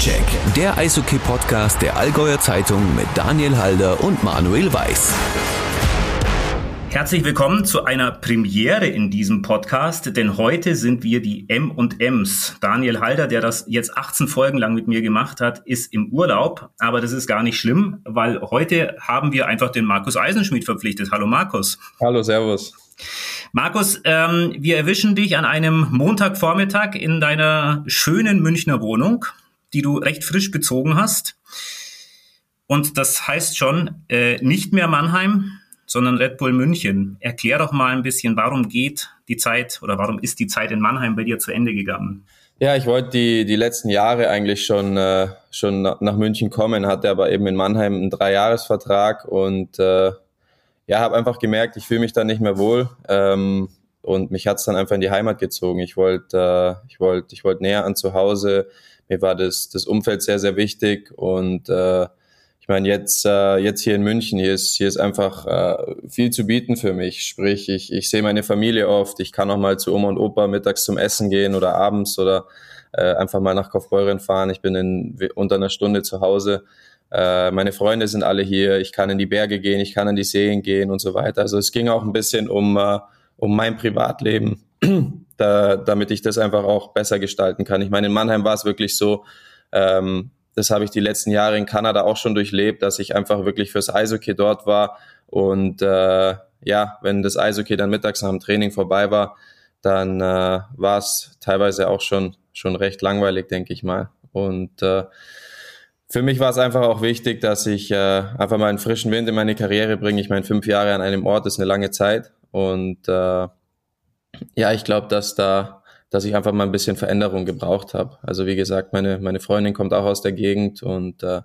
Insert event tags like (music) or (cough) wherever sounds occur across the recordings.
Soundcheck, der Eishockey-Podcast der Allgäuer Zeitung mit Daniel Halder und Manuel Weiß. Herzlich willkommen zu einer Premiere in diesem Podcast, denn heute sind wir die M und M's. Daniel Halder, der das jetzt 18 Folgen lang mit mir gemacht hat, ist im Urlaub, aber das ist gar nicht schlimm, weil heute haben wir einfach den Markus Eisenschmidt verpflichtet. Hallo Markus. Hallo, Servus. Markus, ähm, wir erwischen dich an einem Montagvormittag in deiner schönen Münchner Wohnung, die du recht frisch bezogen hast. Und das heißt schon, äh, nicht mehr Mannheim, sondern Red Bull München. Erklär doch mal ein bisschen, warum geht die Zeit oder warum ist die Zeit in Mannheim bei dir zu Ende gegangen? Ja, ich wollte die, die letzten Jahre eigentlich schon, äh, schon nach München kommen, hatte aber eben in Mannheim einen Dreijahresvertrag und äh, ja, habe einfach gemerkt, ich fühle mich da nicht mehr wohl. Ähm, und mich hat's dann einfach in die Heimat gezogen. Ich wollte, äh, ich wollte, ich wollte näher an zu Hause. Mir war das, das Umfeld sehr, sehr wichtig und äh, ich meine jetzt, äh, jetzt hier in München, hier ist, hier ist einfach äh, viel zu bieten für mich. Sprich, ich, ich sehe meine Familie oft. Ich kann auch mal zu Oma und Opa mittags zum Essen gehen oder abends oder äh, einfach mal nach Kaufbeuren fahren. Ich bin in unter einer Stunde zu Hause. Äh, meine Freunde sind alle hier, ich kann in die Berge gehen, ich kann in die Seen gehen und so weiter. Also es ging auch ein bisschen um, uh, um mein Privatleben, da, damit ich das einfach auch besser gestalten kann. Ich meine, in Mannheim war es wirklich so, ähm, das habe ich die letzten Jahre in Kanada auch schon durchlebt, dass ich einfach wirklich fürs Eishockey dort war und äh, ja, wenn das Eishockey dann mittags nach dem Training vorbei war, dann äh, war es teilweise auch schon schon recht langweilig, denke ich mal. Und äh, für mich war es einfach auch wichtig, dass ich äh, einfach mal einen frischen Wind in meine Karriere bringe. Ich meine, fünf Jahre an einem Ort ist eine lange Zeit. Und äh, ja, ich glaube, dass da, dass ich einfach mal ein bisschen Veränderung gebraucht habe. Also wie gesagt, meine, meine Freundin kommt auch aus der Gegend und äh,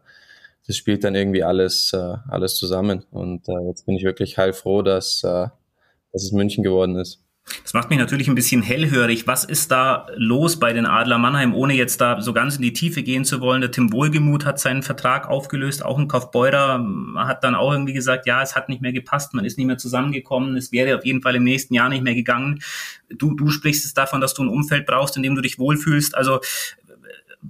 das spielt dann irgendwie alles, äh, alles zusammen. Und äh, jetzt bin ich wirklich heilfroh, dass, äh, dass es München geworden ist. Das macht mich natürlich ein bisschen hellhörig. Was ist da los bei den Adler Mannheim, ohne jetzt da so ganz in die Tiefe gehen zu wollen? Der Tim Wohlgemuth hat seinen Vertrag aufgelöst, auch ein Kaufbeurer hat dann auch irgendwie gesagt, ja, es hat nicht mehr gepasst, man ist nicht mehr zusammengekommen, es wäre auf jeden Fall im nächsten Jahr nicht mehr gegangen. Du, du sprichst es davon, dass du ein Umfeld brauchst, in dem du dich wohlfühlst. Also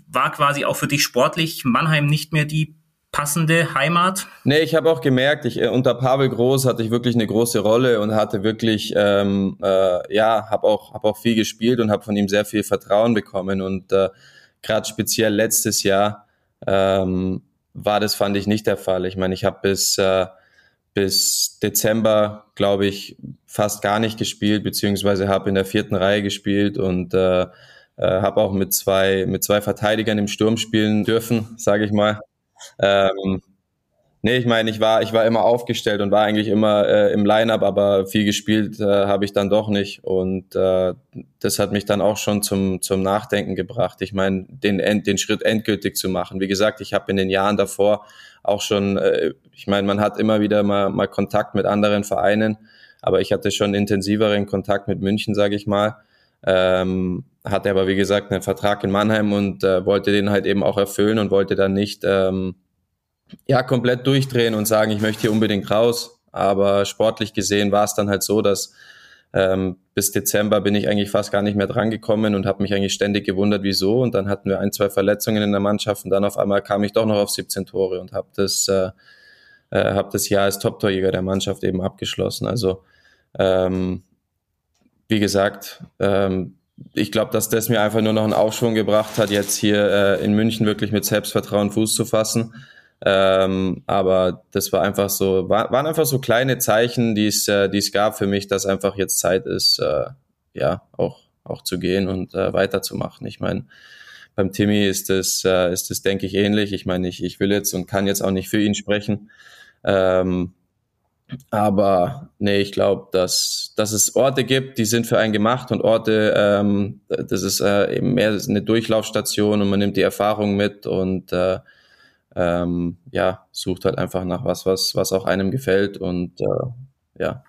war quasi auch für dich sportlich Mannheim nicht mehr die passende Heimat? Nee, ich habe auch gemerkt, ich, äh, unter Pavel Groß hatte ich wirklich eine große Rolle und hatte wirklich, ähm, äh, ja, habe auch, hab auch viel gespielt und habe von ihm sehr viel Vertrauen bekommen. Und äh, gerade speziell letztes Jahr ähm, war das, fand ich, nicht der Fall. Ich meine, ich habe bis, äh, bis Dezember, glaube ich, fast gar nicht gespielt, beziehungsweise habe in der vierten Reihe gespielt und äh, äh, habe auch mit zwei, mit zwei Verteidigern im Sturm spielen dürfen, sage ich mal. Ähm, nee, ich meine, ich war, ich war immer aufgestellt und war eigentlich immer äh, im Line-up, aber viel gespielt äh, habe ich dann doch nicht. Und äh, das hat mich dann auch schon zum, zum Nachdenken gebracht. Ich meine, den, den Schritt endgültig zu machen. Wie gesagt, ich habe in den Jahren davor auch schon, äh, ich meine, man hat immer wieder mal, mal Kontakt mit anderen Vereinen, aber ich hatte schon intensiveren Kontakt mit München, sage ich mal. Ähm, hatte aber, wie gesagt, einen Vertrag in Mannheim und äh, wollte den halt eben auch erfüllen und wollte dann nicht ähm, ja, komplett durchdrehen und sagen, ich möchte hier unbedingt raus. Aber sportlich gesehen war es dann halt so, dass ähm, bis Dezember bin ich eigentlich fast gar nicht mehr drangekommen und habe mich eigentlich ständig gewundert, wieso. Und dann hatten wir ein, zwei Verletzungen in der Mannschaft und dann auf einmal kam ich doch noch auf 17 Tore und habe das, äh, äh, hab das Jahr als Top-Torjäger der Mannschaft eben abgeschlossen. Also ähm, wie gesagt, ähm, ich glaube, dass das mir einfach nur noch einen Aufschwung gebracht hat, jetzt hier äh, in München wirklich mit Selbstvertrauen Fuß zu fassen. Ähm, aber das war einfach so, war, waren einfach so kleine Zeichen, die es, äh, die es gab für mich, dass einfach jetzt Zeit ist, äh, ja, auch, auch zu gehen und äh, weiterzumachen. Ich meine, beim Timmy ist es, äh, ist es, denke ich, ähnlich. Ich meine, ich, ich will jetzt und kann jetzt auch nicht für ihn sprechen. Ähm, aber nee, ich glaube, dass, dass es Orte gibt, die sind für einen gemacht und Orte, ähm, das ist äh, eben mehr eine Durchlaufstation und man nimmt die Erfahrung mit und äh, ähm, ja, sucht halt einfach nach was, was, was auch einem gefällt und äh, ja.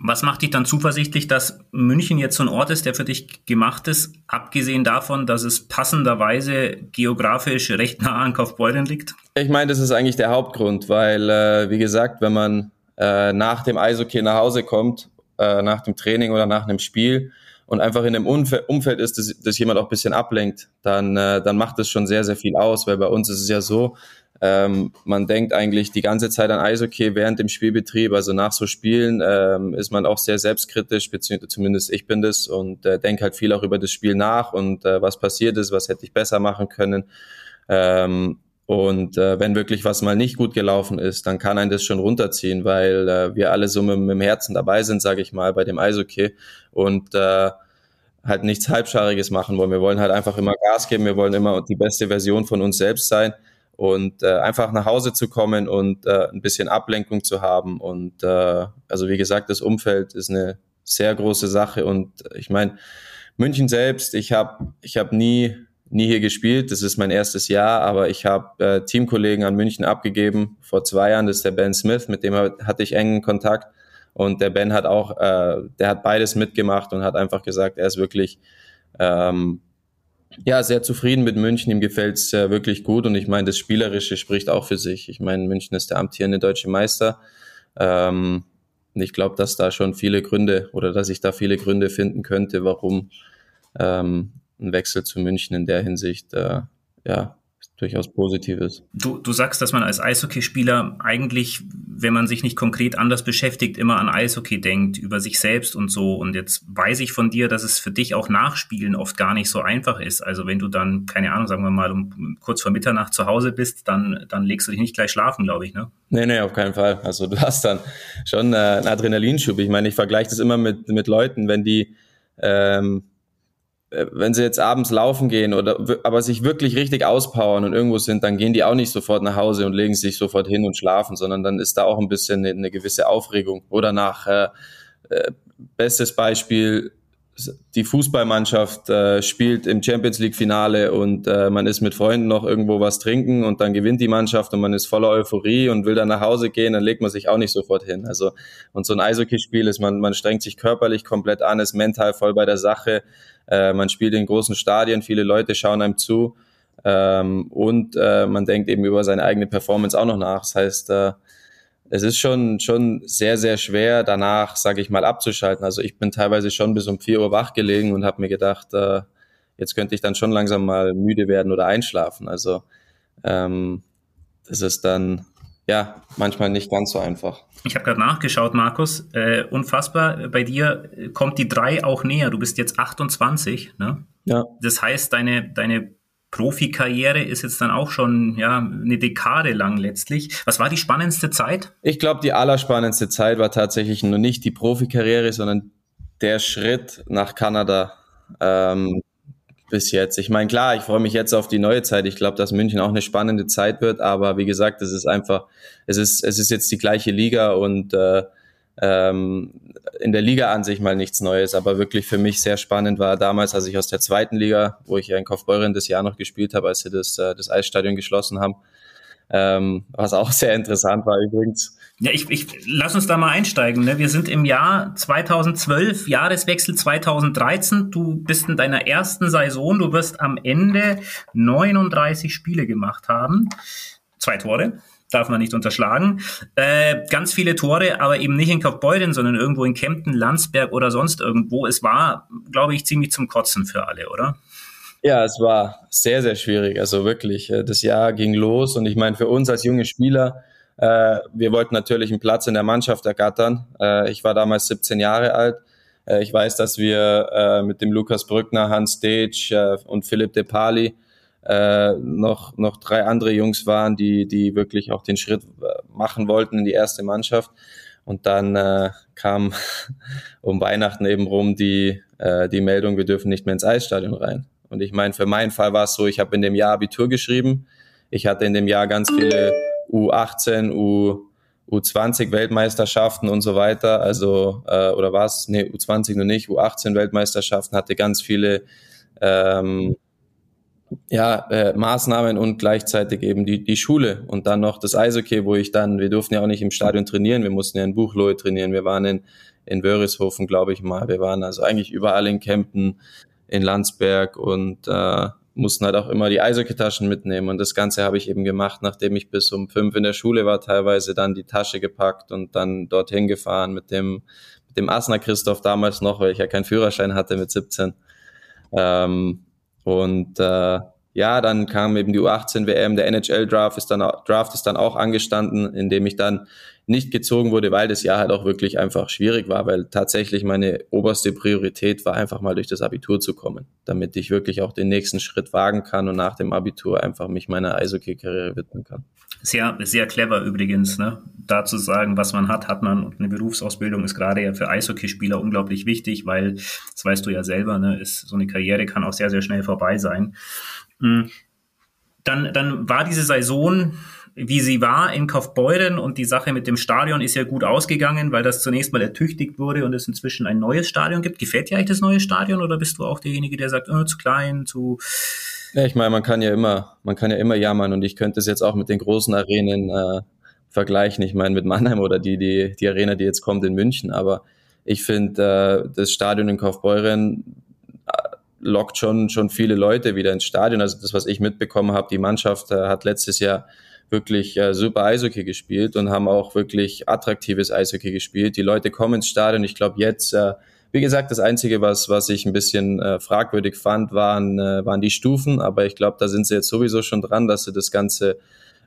Was macht dich dann zuversichtlich, dass München jetzt so ein Ort ist, der für dich gemacht ist, abgesehen davon, dass es passenderweise geografisch recht nah an Kaufbeuren liegt? Ich meine, das ist eigentlich der Hauptgrund, weil, äh, wie gesagt, wenn man äh, nach dem Eishockey nach Hause kommt, äh, nach dem Training oder nach einem Spiel und einfach in einem Umfeld ist, dass, dass jemand auch ein bisschen ablenkt, dann, äh, dann macht das schon sehr, sehr viel aus, weil bei uns ist es ja so, ähm, man denkt eigentlich die ganze Zeit an Eishockey während dem Spielbetrieb, also nach so Spielen ähm, ist man auch sehr selbstkritisch, beziehungsweise zumindest ich bin das und äh, denke halt viel auch über das Spiel nach und äh, was passiert ist, was hätte ich besser machen können. Ähm, und äh, wenn wirklich was mal nicht gut gelaufen ist, dann kann einen das schon runterziehen, weil äh, wir alle so mit, mit dem Herzen dabei sind, sage ich mal, bei dem Eishockey und äh, halt nichts Halbschariges machen wollen. Wir wollen halt einfach immer Gas geben, wir wollen immer die beste Version von uns selbst sein und äh, einfach nach Hause zu kommen und äh, ein bisschen Ablenkung zu haben. Und äh, also wie gesagt, das Umfeld ist eine sehr große Sache. Und ich meine, München selbst, ich habe ich hab nie, nie hier gespielt. Das ist mein erstes Jahr, aber ich habe äh, Teamkollegen an München abgegeben vor zwei Jahren. Das ist der Ben Smith, mit dem hatte ich engen Kontakt. Und der Ben hat auch, äh, der hat beides mitgemacht und hat einfach gesagt, er ist wirklich ähm, ja, sehr zufrieden mit München. Ihm gefällt es äh, wirklich gut und ich meine, das Spielerische spricht auch für sich. Ich meine, München ist der amtierende deutsche Meister. Ähm, und ich glaube, dass da schon viele Gründe oder dass ich da viele Gründe finden könnte, warum ähm, ein Wechsel zu München in der Hinsicht äh, ja durchaus Positives. Du, du sagst, dass man als Eishockeyspieler eigentlich, wenn man sich nicht konkret anders beschäftigt, immer an Eishockey denkt, über sich selbst und so. Und jetzt weiß ich von dir, dass es für dich auch Nachspielen oft gar nicht so einfach ist. Also wenn du dann, keine Ahnung, sagen wir mal, um kurz vor Mitternacht zu Hause bist, dann, dann legst du dich nicht gleich schlafen, glaube ich, ne? Nee, nee, auf keinen Fall. Also du hast dann schon äh, einen Adrenalinschub. Ich meine, ich vergleiche das immer mit, mit Leuten, wenn die ähm, äh, wenn sie jetzt abends laufen gehen oder aber sich wirklich richtig auspowern und irgendwo sind, dann gehen die auch nicht sofort nach Hause und legen sich sofort hin und schlafen, sondern dann ist da auch ein bisschen eine, eine gewisse Aufregung. Oder nach äh, äh, bestes Beispiel, die Fußballmannschaft äh, spielt im Champions League Finale und äh, man ist mit Freunden noch irgendwo was trinken und dann gewinnt die Mannschaft und man ist voller Euphorie und will dann nach Hause gehen, dann legt man sich auch nicht sofort hin. Also und so ein Eishockeyspiel ist man man strengt sich körperlich komplett an, ist mental voll bei der Sache. Äh, man spielt in großen Stadien, viele Leute schauen einem zu ähm, und äh, man denkt eben über seine eigene Performance auch noch nach. Das heißt äh, es ist schon, schon sehr, sehr schwer, danach, sage ich mal, abzuschalten. Also ich bin teilweise schon bis um vier Uhr wach gelegen und habe mir gedacht, äh, jetzt könnte ich dann schon langsam mal müde werden oder einschlafen. Also ähm, das ist dann ja manchmal nicht ganz so einfach. Ich habe gerade nachgeschaut, Markus. Äh, unfassbar, bei dir kommt die drei auch näher. Du bist jetzt 28, ne? Ja. Das heißt, deine, deine Profikarriere ist jetzt dann auch schon ja eine Dekade lang letztlich. Was war die spannendste Zeit? Ich glaube, die allerspannendste Zeit war tatsächlich nur nicht die Profikarriere, sondern der Schritt nach Kanada ähm, bis jetzt. Ich meine, klar, ich freue mich jetzt auf die neue Zeit. Ich glaube, dass München auch eine spannende Zeit wird, aber wie gesagt, es ist einfach, es ist, es ist jetzt die gleiche Liga und äh, ähm, in der Liga an sich mal nichts Neues, aber wirklich für mich sehr spannend war damals, als ich aus der zweiten Liga, wo ich ja in Kaufbeuren das Jahr noch gespielt habe, als sie das, äh, das Eisstadion geschlossen haben, ähm, was auch sehr interessant war übrigens. Ja, ich, ich lass uns da mal einsteigen. Ne? Wir sind im Jahr 2012, Jahreswechsel 2013. Du bist in deiner ersten Saison. Du wirst am Ende 39 Spiele gemacht haben. Zwei Tore darf man nicht unterschlagen. Äh, ganz viele Tore, aber eben nicht in Kaufbeuren, sondern irgendwo in Kempten, Landsberg oder sonst irgendwo. Es war, glaube ich, ziemlich zum Kotzen für alle, oder? Ja, es war sehr, sehr schwierig. Also wirklich, äh, das Jahr ging los und ich meine, für uns als junge Spieler, äh, wir wollten natürlich einen Platz in der Mannschaft ergattern. Äh, ich war damals 17 Jahre alt. Äh, ich weiß, dass wir äh, mit dem Lukas Brückner, Hans äh, und Philipp De Pali äh, noch, noch drei andere Jungs waren, die, die wirklich auch den Schritt äh, machen wollten in die erste Mannschaft. Und dann äh, kam (laughs) um Weihnachten eben rum die, äh, die Meldung, wir dürfen nicht mehr ins Eisstadion rein. Und ich meine, für meinen Fall war es so, ich habe in dem Jahr Abitur geschrieben. Ich hatte in dem Jahr ganz viele U18, U, U20 Weltmeisterschaften und so weiter. Also, äh, oder was? Nee, U20 nur nicht, U18 Weltmeisterschaften, hatte ganz viele ähm, ja, äh, Maßnahmen und gleichzeitig eben die, die Schule und dann noch das Eishockey, wo ich dann, wir durften ja auch nicht im Stadion trainieren, wir mussten ja in Buchlohe trainieren, wir waren in, in Wörishofen, glaube ich mal, wir waren also eigentlich überall in Kempten, in Landsberg und äh, mussten halt auch immer die Eishockeytaschen mitnehmen und das Ganze habe ich eben gemacht, nachdem ich bis um fünf in der Schule war, teilweise dann die Tasche gepackt und dann dorthin gefahren mit dem dem Asner Christoph damals noch, weil ich ja keinen Führerschein hatte mit 17. Ähm, und äh, ja, dann kam eben die U18 WM, der NHL Draft ist dann Draft ist dann auch angestanden, in dem ich dann nicht gezogen wurde, weil das Jahr halt auch wirklich einfach schwierig war, weil tatsächlich meine oberste Priorität war einfach mal durch das Abitur zu kommen, damit ich wirklich auch den nächsten Schritt wagen kann und nach dem Abitur einfach mich meiner Eishockey-Karriere widmen kann. Sehr, sehr clever übrigens, ne? Da zu sagen, was man hat, hat man. Und eine Berufsausbildung ist gerade ja für Eishockeyspieler unglaublich wichtig, weil, das weißt du ja selber, ne, ist, so eine Karriere kann auch sehr, sehr schnell vorbei sein. Hm. Dann, dann war diese Saison, wie sie war in Kaufbeuren und die Sache mit dem Stadion ist ja gut ausgegangen, weil das zunächst mal ertüchtigt wurde und es inzwischen ein neues Stadion gibt. Gefällt dir eigentlich das neue Stadion oder bist du auch derjenige, der sagt, oh, zu klein, zu ja, ich meine, man kann ja immer, man kann ja immer jammern und ich könnte es jetzt auch mit den großen Arenen äh, vergleichen. Ich meine, mit Mannheim oder die, die, die Arena, die jetzt kommt in München. Aber ich finde, äh, das Stadion in Kaufbeuren lockt schon, schon viele Leute wieder ins Stadion. Also das, was ich mitbekommen habe, die Mannschaft äh, hat letztes Jahr wirklich äh, super Eishockey gespielt und haben auch wirklich attraktives Eishockey gespielt. Die Leute kommen ins Stadion. Ich glaube, jetzt äh, wie gesagt, das Einzige, was, was ich ein bisschen äh, fragwürdig fand, waren, äh, waren die Stufen. Aber ich glaube, da sind sie jetzt sowieso schon dran, dass sie das Ganze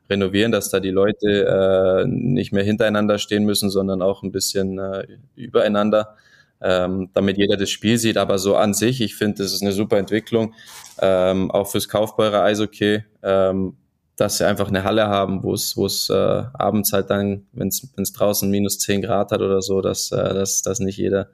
renovieren, dass da die Leute äh, nicht mehr hintereinander stehen müssen, sondern auch ein bisschen äh, übereinander, ähm, damit jeder das Spiel sieht. Aber so an sich, ich finde, das ist eine super Entwicklung, ähm, auch fürs Kaufbeurer Eishockey, ähm, dass sie einfach eine Halle haben, wo es wo es äh, abends halt dann, wenn es draußen minus zehn Grad hat oder so, dass, äh, dass, dass nicht jeder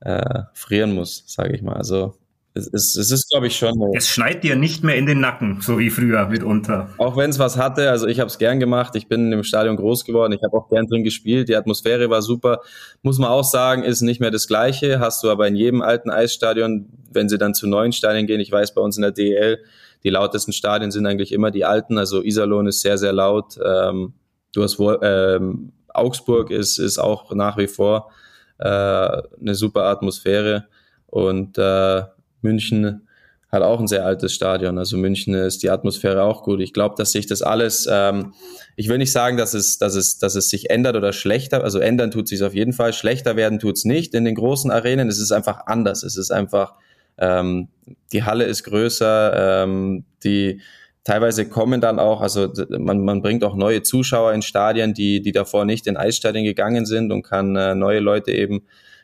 äh, frieren muss, sage ich mal. Also es ist, es ist glaube ich, schon. Es schneit dir nicht mehr in den Nacken, so wie früher mitunter. Auch wenn es was hatte, also ich habe es gern gemacht. Ich bin im Stadion groß geworden. Ich habe auch gern drin gespielt. Die Atmosphäre war super. Muss man auch sagen, ist nicht mehr das Gleiche. Hast du aber in jedem alten Eisstadion, wenn sie dann zu neuen Stadien gehen. Ich weiß, bei uns in der DEL, die lautesten Stadien sind eigentlich immer die alten. Also Iserlohn ist sehr, sehr laut. Ähm, du hast ähm, Augsburg ist, ist auch nach wie vor äh, eine super Atmosphäre und äh, München hat auch ein sehr altes Stadion. Also München ist die Atmosphäre auch gut. Ich glaube, dass sich das alles, ähm, ich will nicht sagen, dass es, dass es, dass es sich ändert oder schlechter, also ändern tut sich auf jeden Fall, schlechter werden tut es nicht in den großen Arenen. Es ist einfach anders. Es ist einfach, ähm, die Halle ist größer, ähm, die teilweise kommen dann auch, also man, man bringt auch neue Zuschauer in Stadien, die, die davor nicht in Eisstadien gegangen sind und kann äh, neue Leute eben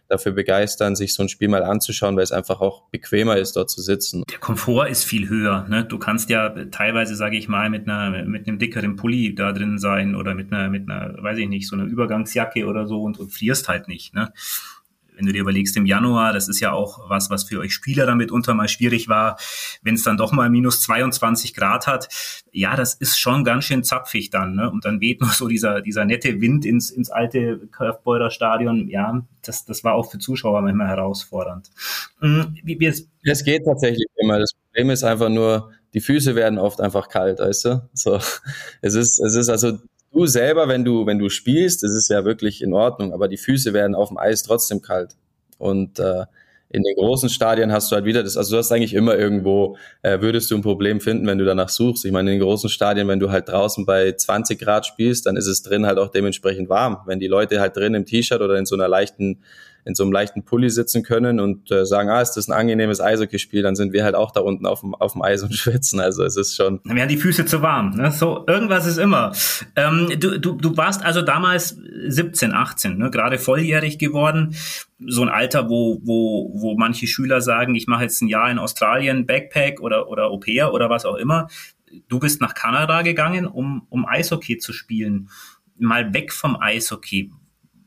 dafür begeistern, sich so ein Spiel mal anzuschauen, weil es einfach auch bequemer ist, dort zu sitzen. Der Komfort ist viel höher. Ne? Du kannst ja teilweise, sage ich mal, mit einer mit einem dickeren Pulli da drin sein oder mit einer mit einer, weiß ich nicht, so einer Übergangsjacke oder so und, und frierst halt nicht. Ne? Wenn du dir überlegst, im Januar, das ist ja auch was, was für euch Spieler damit unter mal schwierig war, wenn es dann doch mal minus 22 Grad hat, ja, das ist schon ganz schön zapfig dann, ne? Und dann weht nur so dieser, dieser nette Wind ins, ins alte Curvebeurer Stadion, ja, das, das war auch für Zuschauer manchmal herausfordernd. Mhm, wie, wie es, es geht tatsächlich immer. Das Problem ist einfach nur, die Füße werden oft einfach kalt, weißt du? So, es ist, es ist also du selber, wenn du, wenn du spielst, das ist ja wirklich in Ordnung, aber die Füße werden auf dem Eis trotzdem kalt. Und äh, in den großen Stadien hast du halt wieder das, also du hast eigentlich immer irgendwo, äh, würdest du ein Problem finden, wenn du danach suchst. Ich meine, in den großen Stadien, wenn du halt draußen bei 20 Grad spielst, dann ist es drin halt auch dementsprechend warm. Wenn die Leute halt drin im T-Shirt oder in so einer leichten in so einem leichten Pulli sitzen können und äh, sagen, ah, ist das ein angenehmes Eishockeyspiel, dann sind wir halt auch da unten auf dem, auf dem Eis und (laughs) schwitzen. Also es ist schon. Dann werden die Füße zu warm. Ne? So, irgendwas ist immer. Ähm, du, du, du warst also damals 17, 18, ne? gerade volljährig geworden. So ein Alter, wo, wo, wo manche Schüler sagen, ich mache jetzt ein Jahr in Australien, Backpack oder, oder Au pair oder was auch immer. Du bist nach Kanada gegangen, um, um Eishockey zu spielen. Mal weg vom Eishockey.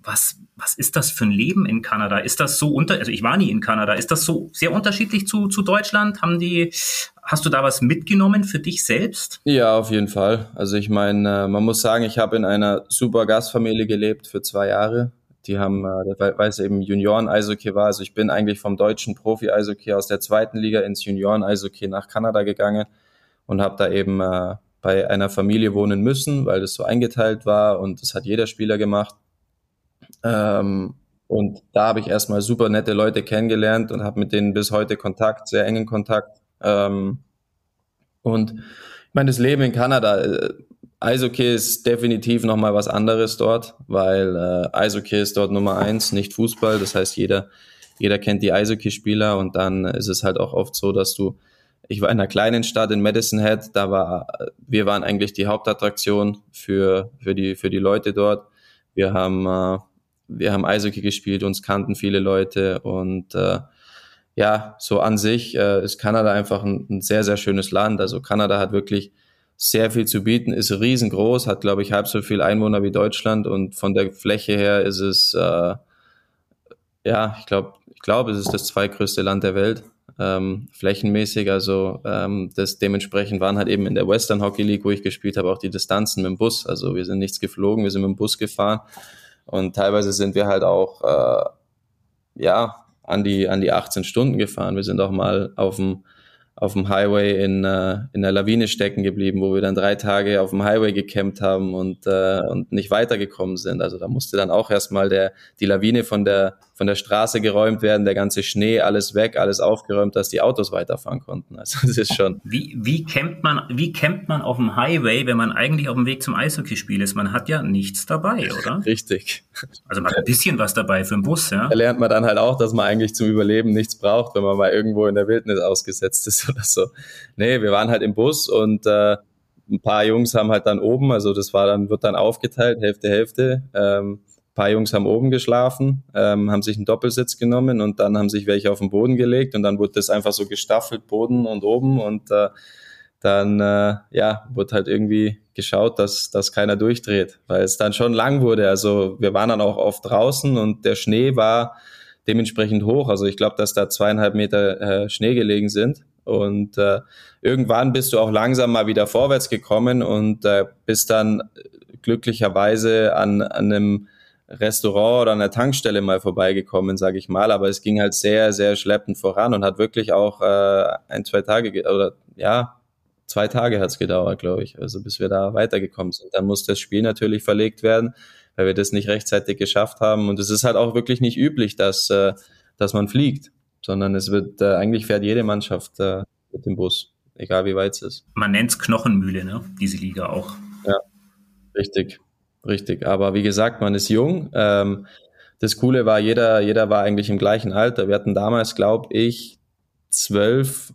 Was, was ist das für ein Leben in Kanada? Ist das so unter, also ich war nie in Kanada, ist das so sehr unterschiedlich zu, zu Deutschland? Haben die, hast du da was mitgenommen für dich selbst? Ja, auf jeden Fall. Also ich meine, äh, man muss sagen, ich habe in einer super Gastfamilie gelebt für zwei Jahre. Die haben, äh, weil es eben Junioren-Eishockey war, also ich bin eigentlich vom deutschen Profi-Eishockey aus der zweiten Liga ins Junioren-Eishockey nach Kanada gegangen und habe da eben äh, bei einer Familie wohnen müssen, weil das so eingeteilt war und das hat jeder Spieler gemacht. Ähm, und da habe ich erstmal super nette Leute kennengelernt und habe mit denen bis heute Kontakt, sehr engen Kontakt. Ähm, und ich meine, das Leben in Kanada, äh, Eishockey ist definitiv nochmal was anderes dort, weil äh, Eishockey ist dort Nummer eins, nicht Fußball. Das heißt, jeder, jeder kennt die Eishockeyspieler und dann ist es halt auch oft so, dass du, ich war in einer kleinen Stadt in Madison Head, da war, wir waren eigentlich die Hauptattraktion für, für die, für die Leute dort. Wir haben, äh, wir haben Eishockey gespielt, uns kannten viele Leute und äh, ja, so an sich äh, ist Kanada einfach ein, ein sehr, sehr schönes Land. Also Kanada hat wirklich sehr viel zu bieten, ist riesengroß, hat, glaube ich, halb so viel Einwohner wie Deutschland und von der Fläche her ist es, äh, ja, ich glaube, ich glaube, es ist das zweitgrößte Land der Welt, ähm, flächenmäßig. Also ähm, das dementsprechend waren halt eben in der Western Hockey League, wo ich gespielt habe, auch die Distanzen mit dem Bus. Also wir sind nichts geflogen, wir sind mit dem Bus gefahren und teilweise sind wir halt auch, äh, ja, an die, an die 18 Stunden gefahren. Wir sind auch mal auf dem auf dem Highway in, äh, in der Lawine stecken geblieben, wo wir dann drei Tage auf dem Highway gecampt haben und, äh, und nicht weitergekommen sind. Also da musste dann auch erstmal der, die Lawine von der, von der Straße geräumt werden, der ganze Schnee, alles weg, alles aufgeräumt, dass die Autos weiterfahren konnten. Also das ist schon. Wie, wie campt man, wie campt man auf dem Highway, wenn man eigentlich auf dem Weg zum Eishockeyspiel ist? Man hat ja nichts dabei, oder? Richtig. Also man hat ein bisschen was dabei für den Bus, ja. Da lernt man dann halt auch, dass man eigentlich zum Überleben nichts braucht, wenn man mal irgendwo in der Wildnis ausgesetzt ist (laughs) oder so. Nee, wir waren halt im Bus und äh, ein paar Jungs haben halt dann oben, also das war dann, wird dann aufgeteilt, Hälfte, Hälfte. Ähm, paar Jungs haben oben geschlafen, ähm, haben sich einen Doppelsitz genommen und dann haben sich welche auf den Boden gelegt und dann wurde das einfach so gestaffelt, Boden und oben und äh, dann äh, ja, wurde halt irgendwie geschaut, dass, dass keiner durchdreht, weil es dann schon lang wurde. Also wir waren dann auch oft draußen und der Schnee war dementsprechend hoch. Also ich glaube, dass da zweieinhalb Meter äh, Schnee gelegen sind. Und äh, irgendwann bist du auch langsam mal wieder vorwärts gekommen und äh, bist dann glücklicherweise an, an einem Restaurant oder an der Tankstelle mal vorbeigekommen, sage ich mal. Aber es ging halt sehr, sehr schleppend voran und hat wirklich auch äh, ein, zwei Tage oder ja, zwei Tage hat's gedauert, glaube ich, also bis wir da weitergekommen sind. Dann muss das Spiel natürlich verlegt werden, weil wir das nicht rechtzeitig geschafft haben. Und es ist halt auch wirklich nicht üblich, dass, äh, dass man fliegt sondern es wird, äh, eigentlich fährt jede Mannschaft äh, mit dem Bus, egal wie weit es ist. Man nennt es Knochenmühle, ne? diese Liga auch. Ja, richtig, richtig. Aber wie gesagt, man ist jung. Ähm, das Coole war, jeder, jeder war eigentlich im gleichen Alter. Wir hatten damals, glaube ich, zwölf,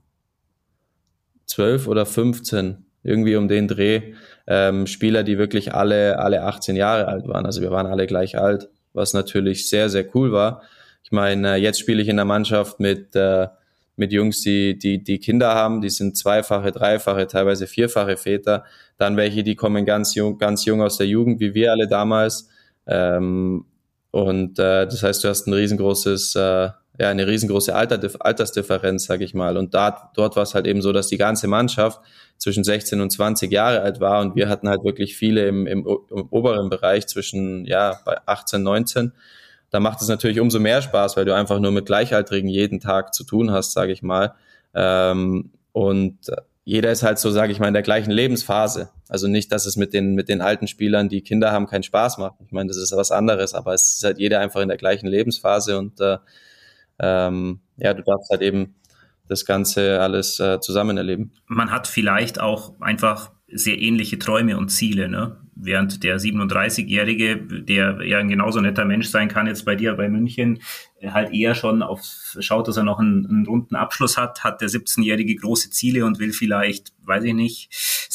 zwölf oder 15, irgendwie um den Dreh, ähm, Spieler, die wirklich alle, alle 18 Jahre alt waren. Also wir waren alle gleich alt, was natürlich sehr, sehr cool war. Ich meine, jetzt spiele ich in der Mannschaft mit, äh, mit Jungs, die, die, die Kinder haben, die sind zweifache, dreifache, teilweise vierfache Väter. Dann welche, die kommen ganz jung, ganz jung aus der Jugend, wie wir alle damals. Ähm, und äh, das heißt, du hast ein riesengroßes, äh, ja, eine riesengroße Alter, Altersdifferenz, sage ich mal. Und da, dort war es halt eben so, dass die ganze Mannschaft zwischen 16 und 20 Jahre alt war und wir hatten halt wirklich viele im, im, im oberen Bereich zwischen ja bei 18, 19 da macht es natürlich umso mehr Spaß, weil du einfach nur mit Gleichaltrigen jeden Tag zu tun hast, sage ich mal. Ähm, und jeder ist halt so, sage ich mal, in der gleichen Lebensphase. Also nicht, dass es mit den, mit den alten Spielern, die Kinder haben, keinen Spaß macht. Ich meine, das ist was anderes, aber es ist halt jeder einfach in der gleichen Lebensphase und äh, ähm, ja, du darfst halt eben das Ganze alles äh, zusammen erleben. Man hat vielleicht auch einfach sehr ähnliche Träume und Ziele, ne? während der 37-Jährige, der ja ein genauso netter Mensch sein kann, jetzt bei dir bei München, halt eher schon auf, schaut, dass er noch einen, einen runden Abschluss hat, hat der 17-Jährige große Ziele und will vielleicht, weiß ich nicht,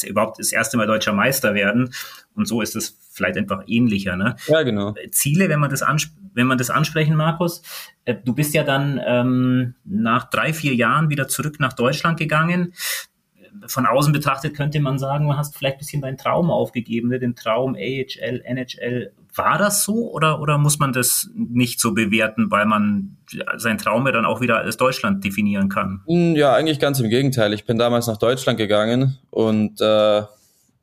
überhaupt das erste Mal deutscher Meister werden. Und so ist es vielleicht einfach ähnlicher. Ne? Ja, genau. Ziele, wenn man das, wenn man das ansprechen, Markus, äh, du bist ja dann ähm, nach drei, vier Jahren wieder zurück nach Deutschland gegangen von außen betrachtet könnte man sagen, du hast vielleicht ein bisschen deinen Traum aufgegeben, ne? den Traum AHL, NHL. War das so oder, oder muss man das nicht so bewerten, weil man seinen Traum ja dann auch wieder als Deutschland definieren kann? Hm, ja, eigentlich ganz im Gegenteil. Ich bin damals nach Deutschland gegangen und äh,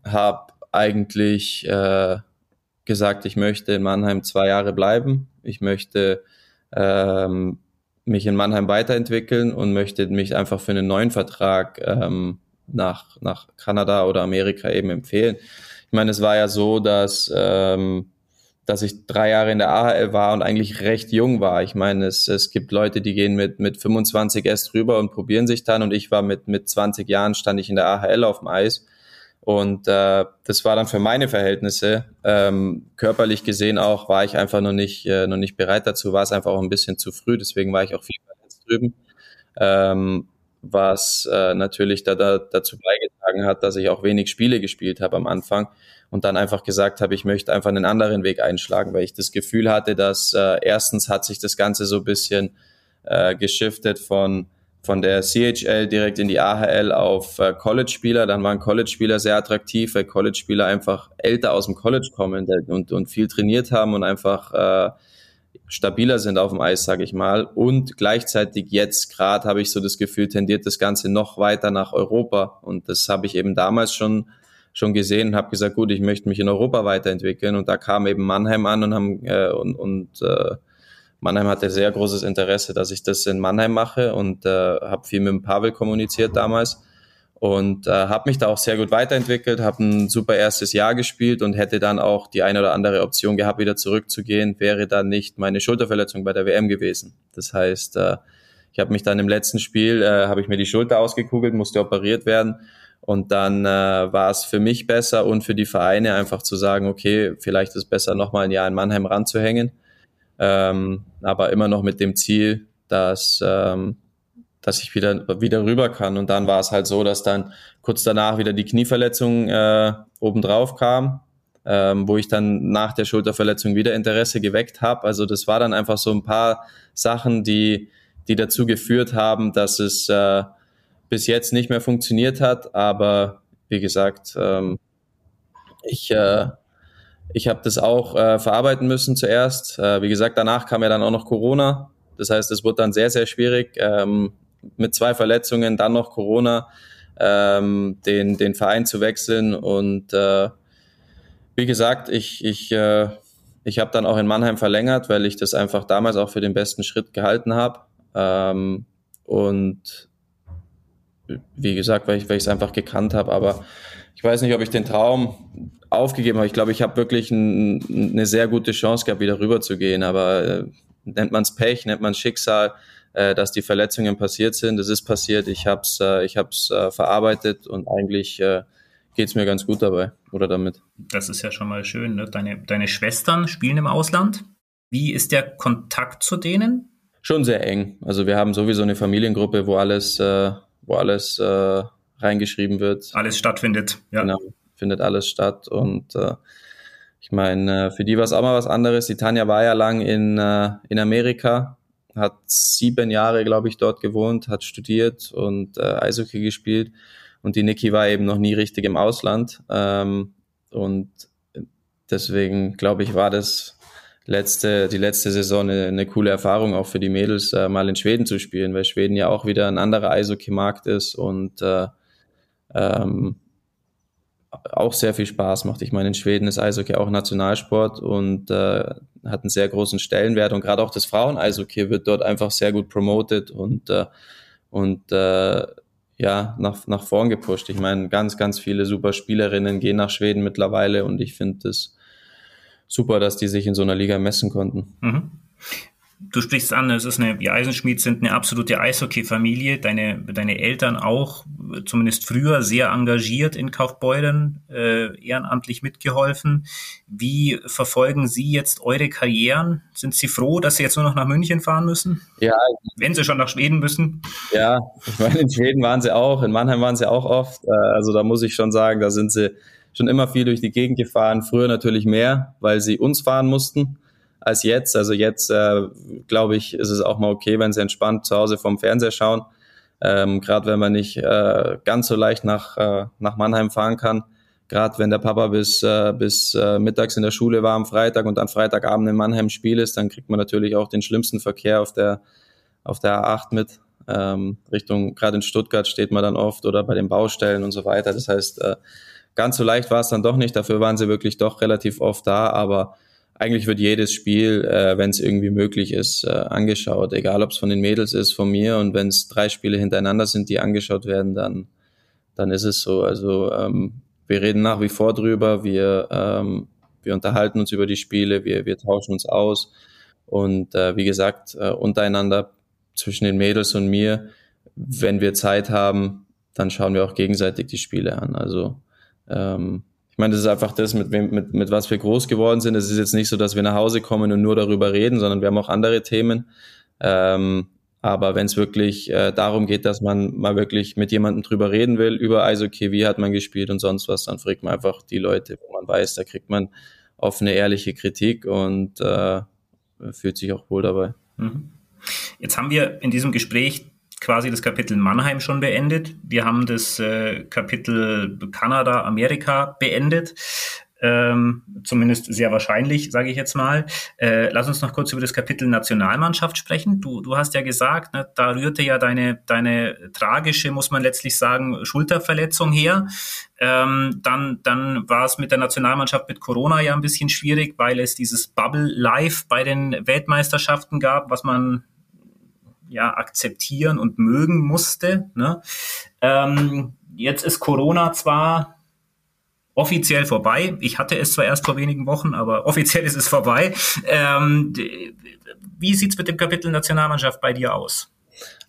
habe eigentlich äh, gesagt, ich möchte in Mannheim zwei Jahre bleiben. Ich möchte ähm, mich in Mannheim weiterentwickeln und möchte mich einfach für einen neuen Vertrag ähm, nach, nach Kanada oder Amerika eben empfehlen. Ich meine, es war ja so, dass, ähm, dass ich drei Jahre in der AHL war und eigentlich recht jung war. Ich meine, es, es gibt Leute, die gehen mit, mit 25 erst rüber und probieren sich dann und ich war mit, mit 20 Jahren stand ich in der AHL auf dem Eis Und äh, das war dann für meine Verhältnisse, ähm, körperlich gesehen auch, war ich einfach noch nicht, äh, noch nicht bereit dazu, war es einfach auch ein bisschen zu früh, deswegen war ich auch viel verletzt drüben. Ähm, was äh, natürlich da, da, dazu beigetragen hat, dass ich auch wenig Spiele gespielt habe am Anfang und dann einfach gesagt habe, ich möchte einfach einen anderen Weg einschlagen, weil ich das Gefühl hatte, dass äh, erstens hat sich das Ganze so ein bisschen äh, geschiftet von von der CHL direkt in die AHL auf äh, College-Spieler. Dann waren College-Spieler sehr attraktiv, weil College-Spieler einfach älter aus dem College kommen und, und viel trainiert haben und einfach äh, stabiler sind auf dem Eis, sage ich mal. Und gleichzeitig jetzt gerade habe ich so das Gefühl, tendiert das Ganze noch weiter nach Europa. Und das habe ich eben damals schon schon gesehen und habe gesagt, gut, ich möchte mich in Europa weiterentwickeln. Und da kam eben Mannheim an und haben äh, und, und äh, Mannheim hatte sehr großes Interesse, dass ich das in Mannheim mache und äh, habe viel mit dem Pavel kommuniziert damals und äh, habe mich da auch sehr gut weiterentwickelt, habe ein super erstes Jahr gespielt und hätte dann auch die eine oder andere Option gehabt, wieder zurückzugehen, wäre dann nicht meine Schulterverletzung bei der WM gewesen. Das heißt, äh, ich habe mich dann im letzten Spiel, äh, habe ich mir die Schulter ausgekugelt, musste operiert werden und dann äh, war es für mich besser und für die Vereine einfach zu sagen, okay, vielleicht ist es besser, nochmal ein Jahr in Mannheim ranzuhängen ähm, aber immer noch mit dem Ziel, dass, ähm, dass ich wieder, wieder rüber kann. Und dann war es halt so, dass dann kurz danach wieder die Knieverletzung äh, obendrauf kam, ähm, wo ich dann nach der Schulterverletzung wieder Interesse geweckt habe. Also das war dann einfach so ein paar Sachen, die, die dazu geführt haben, dass es äh, bis jetzt nicht mehr funktioniert hat. Aber wie gesagt, ähm, ich, äh, ich habe das auch äh, verarbeiten müssen zuerst. Äh, wie gesagt, danach kam ja dann auch noch Corona. Das heißt, es wurde dann sehr, sehr schwierig, ähm, mit zwei Verletzungen, dann noch Corona, ähm, den, den Verein zu wechseln. Und äh, wie gesagt, ich, ich, äh, ich habe dann auch in Mannheim verlängert, weil ich das einfach damals auch für den besten Schritt gehalten habe. Ähm, und wie gesagt, weil ich es einfach gekannt habe. Aber ich weiß nicht, ob ich den Traum aufgegeben habe. Ich glaube, ich habe wirklich ein, eine sehr gute Chance gehabt, wieder rüber zu gehen. Aber äh, nennt man es Pech, nennt man Schicksal, äh, dass die Verletzungen passiert sind. Das ist passiert. Ich habe es äh, ich hab's, äh, verarbeitet und eigentlich äh, geht es mir ganz gut dabei oder damit. Das ist ja schon mal schön. Ne? Deine, deine Schwestern spielen im Ausland. Wie ist der Kontakt zu denen? Schon sehr eng. Also wir haben sowieso eine Familiengruppe, wo alles, äh, wo alles äh, reingeschrieben wird. Alles stattfindet, ja. Genau findet alles statt. Und äh, ich meine, äh, für die war es auch mal was anderes. Die Tanja war ja lang in, äh, in Amerika, hat sieben Jahre, glaube ich, dort gewohnt, hat studiert und äh, Eishockey gespielt. Und die Niki war eben noch nie richtig im Ausland. Ähm, und deswegen, glaube ich, war das letzte, die letzte Saison eine, eine coole Erfahrung auch für die Mädels, äh, mal in Schweden zu spielen, weil Schweden ja auch wieder ein anderer Eishockey-Markt ist und äh, ähm, auch sehr viel Spaß macht. Ich meine, in Schweden ist Eishockey auch Nationalsport und äh, hat einen sehr großen Stellenwert und gerade auch das Frauen-Eishockey wird dort einfach sehr gut promoted und, äh, und äh, ja, nach, nach vorn gepusht. Ich meine, ganz, ganz viele super Spielerinnen gehen nach Schweden mittlerweile und ich finde es super, dass die sich in so einer Liga messen konnten. Mhm du sprichst an, es ist eine, die Eisenschmieds sind eine absolute Eishockey-Familie. Deine, deine Eltern auch, zumindest früher, sehr engagiert in Kaufbeuren, äh, ehrenamtlich mitgeholfen. Wie verfolgen Sie jetzt eure Karrieren? Sind Sie froh, dass Sie jetzt nur noch nach München fahren müssen? Ja. Wenn Sie schon nach Schweden müssen? Ja, ich meine, in Schweden waren Sie auch, in Mannheim waren Sie auch oft. Äh, also da muss ich schon sagen, da sind Sie schon immer viel durch die Gegend gefahren. Früher natürlich mehr, weil Sie uns fahren mussten als jetzt. Also jetzt, äh, glaube ich, ist es auch mal okay, wenn sie entspannt zu Hause vom Fernseher schauen. Ähm, Gerade wenn man nicht äh, ganz so leicht nach, äh, nach Mannheim fahren kann. Gerade wenn der Papa bis, äh, bis äh, mittags in der Schule war am Freitag und dann Freitagabend in Mannheim Spiel ist, dann kriegt man natürlich auch den schlimmsten Verkehr auf der, auf der A8 mit. Ähm, Richtung, gerade in Stuttgart steht man dann oft oder bei den Baustellen und so weiter. Das heißt, äh, ganz so leicht war es dann doch nicht. Dafür waren sie wirklich doch relativ oft da, aber eigentlich wird jedes Spiel, äh, wenn es irgendwie möglich ist, äh, angeschaut. Egal, ob es von den Mädels ist, von mir. Und wenn es drei Spiele hintereinander sind, die angeschaut werden, dann, dann ist es so. Also ähm, wir reden nach wie vor drüber. Wir, ähm, wir unterhalten uns über die Spiele. Wir, wir tauschen uns aus. Und äh, wie gesagt, äh, untereinander zwischen den Mädels und mir, wenn wir Zeit haben, dann schauen wir auch gegenseitig die Spiele an. Also ähm, ich meine, das ist einfach das, mit, wem, mit, mit was wir groß geworden sind. Es ist jetzt nicht so, dass wir nach Hause kommen und nur darüber reden, sondern wir haben auch andere Themen. Ähm, aber wenn es wirklich äh, darum geht, dass man mal wirklich mit jemandem drüber reden will, über Eishockey, wie hat man gespielt und sonst was, dann fragt man einfach die Leute, wo man weiß, da kriegt man offene, ehrliche Kritik und äh, fühlt sich auch wohl dabei. Mhm. Jetzt haben wir in diesem Gespräch quasi das Kapitel Mannheim schon beendet. Wir haben das äh, Kapitel Kanada, Amerika beendet. Ähm, zumindest sehr wahrscheinlich, sage ich jetzt mal. Äh, lass uns noch kurz über das Kapitel Nationalmannschaft sprechen. Du, du hast ja gesagt, ne, da rührte ja deine, deine tragische, muss man letztlich sagen, Schulterverletzung her. Ähm, dann, dann war es mit der Nationalmannschaft mit Corona ja ein bisschen schwierig, weil es dieses Bubble Live bei den Weltmeisterschaften gab, was man ja akzeptieren und mögen musste. Ne? Ähm, jetzt ist Corona zwar offiziell vorbei. Ich hatte es zwar erst vor wenigen Wochen, aber offiziell ist es vorbei. Ähm, wie sieht's mit dem Kapitel Nationalmannschaft bei dir aus?